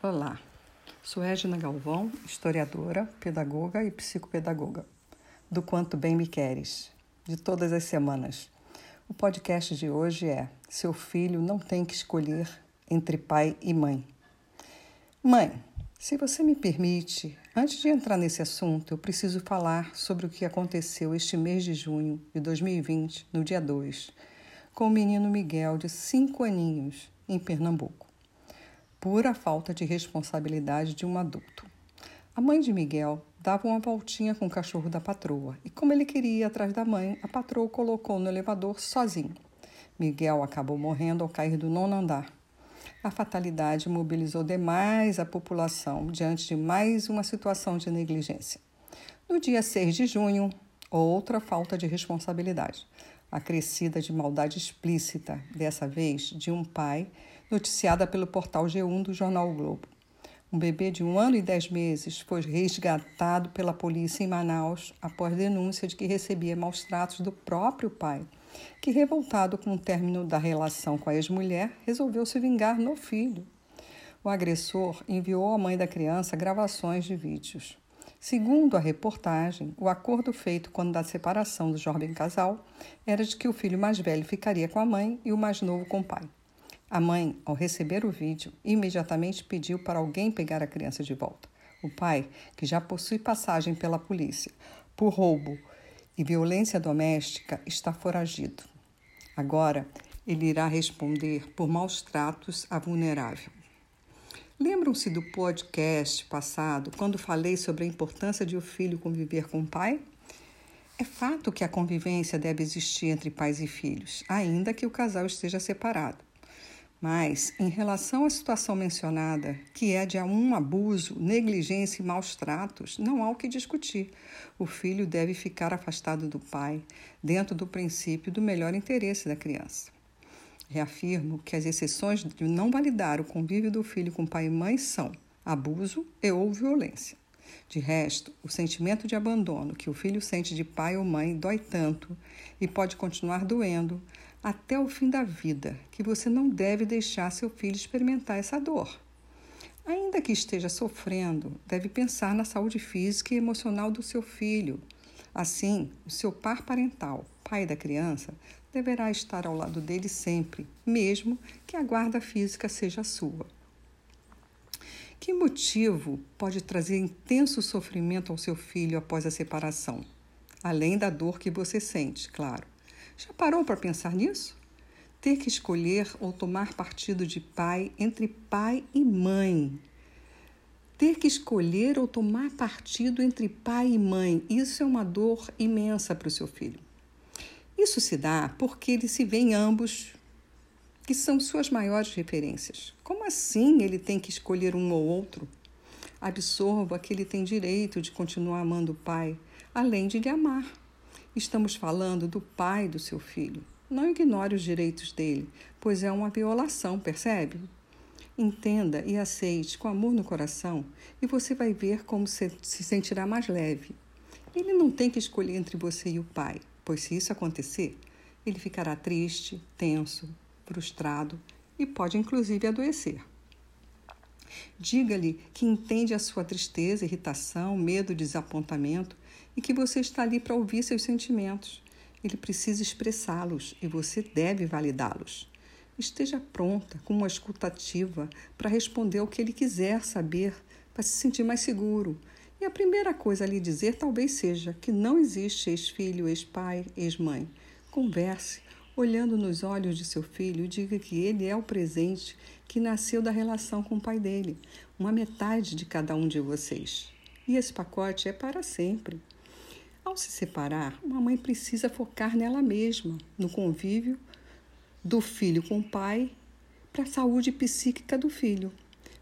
Olá, sou Regina Galvão, historiadora, pedagoga e psicopedagoga, do Quanto Bem Me Queres, de todas as semanas. O podcast de hoje é Seu filho não tem que escolher entre pai e mãe. Mãe, se você me permite, antes de entrar nesse assunto, eu preciso falar sobre o que aconteceu este mês de junho de 2020, no dia 2, com o menino Miguel, de 5 aninhos, em Pernambuco pura falta de responsabilidade de um adulto. A mãe de Miguel dava uma voltinha com o cachorro da patroa e, como ele queria ir atrás da mãe, a patroa o colocou no elevador sozinho. Miguel acabou morrendo ao cair do nono andar. A fatalidade mobilizou demais a população diante de mais uma situação de negligência. No dia 6 de junho, outra falta de responsabilidade, acrescida de maldade explícita, dessa vez de um pai noticiada pelo portal G1 do jornal o Globo. Um bebê de um ano e dez meses foi resgatado pela polícia em Manaus após denúncia de que recebia maus tratos do próprio pai, que, revoltado com o término da relação com a ex-mulher, resolveu se vingar no filho. O agressor enviou à mãe da criança gravações de vídeos. Segundo a reportagem, o acordo feito quando da separação do jovem casal era de que o filho mais velho ficaria com a mãe e o mais novo com o pai. A mãe, ao receber o vídeo, imediatamente pediu para alguém pegar a criança de volta. O pai, que já possui passagem pela polícia por roubo e violência doméstica, está foragido. Agora, ele irá responder por maus tratos a vulnerável. Lembram-se do podcast passado, quando falei sobre a importância de o filho conviver com o pai? É fato que a convivência deve existir entre pais e filhos, ainda que o casal esteja separado. Mas, em relação à situação mencionada, que é de um abuso, negligência e maus tratos, não há o que discutir. O filho deve ficar afastado do pai, dentro do princípio do melhor interesse da criança. Reafirmo que as exceções de não validar o convívio do filho com pai e mãe são abuso e ou violência. De resto, o sentimento de abandono que o filho sente de pai ou mãe dói tanto e pode continuar doendo até o fim da vida que você não deve deixar seu filho experimentar essa dor. Ainda que esteja sofrendo, deve pensar na saúde física e emocional do seu filho. Assim, o seu par parental, pai da criança, deverá estar ao lado dele sempre, mesmo que a guarda física seja sua. Que motivo pode trazer intenso sofrimento ao seu filho após a separação? Além da dor que você sente, claro. Já parou para pensar nisso? Ter que escolher ou tomar partido de pai entre pai e mãe. Ter que escolher ou tomar partido entre pai e mãe, isso é uma dor imensa para o seu filho. Isso se dá porque ele se vê em ambos, que são suas maiores referências. Como assim ele tem que escolher um ou outro? Absorva que ele tem direito de continuar amando o pai, além de lhe amar. Estamos falando do pai do seu filho. Não ignore os direitos dele, pois é uma violação, percebe? Entenda e aceite com amor no coração e você vai ver como se sentirá mais leve. Ele não tem que escolher entre você e o pai, pois se isso acontecer, ele ficará triste, tenso, frustrado e pode inclusive adoecer. Diga-lhe que entende a sua tristeza, irritação, medo, desapontamento e que você está ali para ouvir seus sentimentos. Ele precisa expressá-los e você deve validá-los. Esteja pronta, com uma escutativa, para responder o que ele quiser saber, para se sentir mais seguro. E a primeira coisa a lhe dizer talvez seja que não existe ex-filho, ex-pai, ex-mãe. Converse, olhando nos olhos de seu filho, diga que ele é o presente que nasceu da relação com o pai dele, uma metade de cada um de vocês. E esse pacote é para sempre. Ao se separar, uma mãe precisa focar nela mesma, no convívio do filho com o pai, para a saúde psíquica do filho.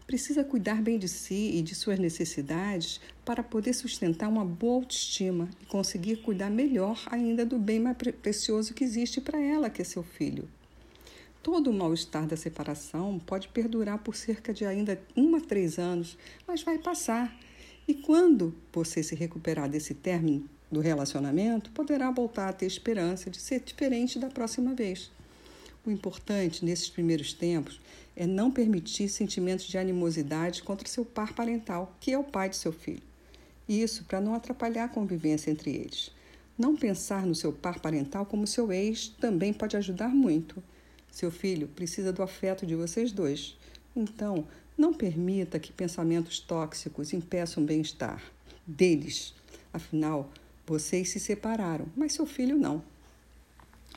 Precisa cuidar bem de si e de suas necessidades para poder sustentar uma boa autoestima e conseguir cuidar melhor ainda do bem mais precioso que existe para ela, que é seu filho. Todo o mal-estar da separação pode perdurar por cerca de ainda um a três anos, mas vai passar. E quando você se recuperar desse término, do relacionamento, poderá voltar a ter esperança de ser diferente da próxima vez. O importante nesses primeiros tempos é não permitir sentimentos de animosidade contra seu par parental, que é o pai de seu filho. Isso para não atrapalhar a convivência entre eles. Não pensar no seu par parental como seu ex também pode ajudar muito. Seu filho precisa do afeto de vocês dois. Então, não permita que pensamentos tóxicos impeçam o bem-estar deles. Afinal, vocês se separaram, mas seu filho não.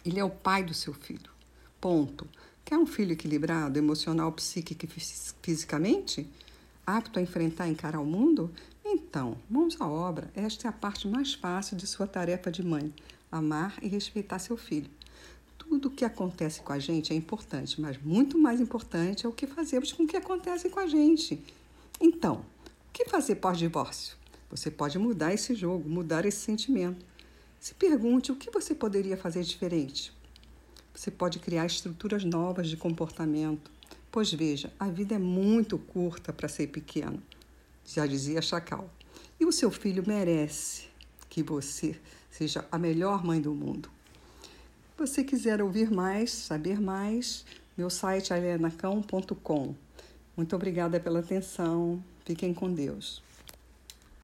Ele é o pai do seu filho. Ponto. Quer um filho equilibrado, emocional, psíquico e fisicamente? Apto a enfrentar e encarar o mundo? Então, mãos à obra. Esta é a parte mais fácil de sua tarefa de mãe: amar e respeitar seu filho. Tudo o que acontece com a gente é importante, mas muito mais importante é o que fazemos com o que acontece com a gente. Então, o que fazer pós-divórcio? Você pode mudar esse jogo, mudar esse sentimento. Se pergunte o que você poderia fazer diferente. Você pode criar estruturas novas de comportamento. Pois veja, a vida é muito curta para ser pequeno, já dizia Chacal. E o seu filho merece que você seja a melhor mãe do mundo. Se você quiser ouvir mais, saber mais, meu site é alienacão.com. Muito obrigada pela atenção. Fiquem com Deus.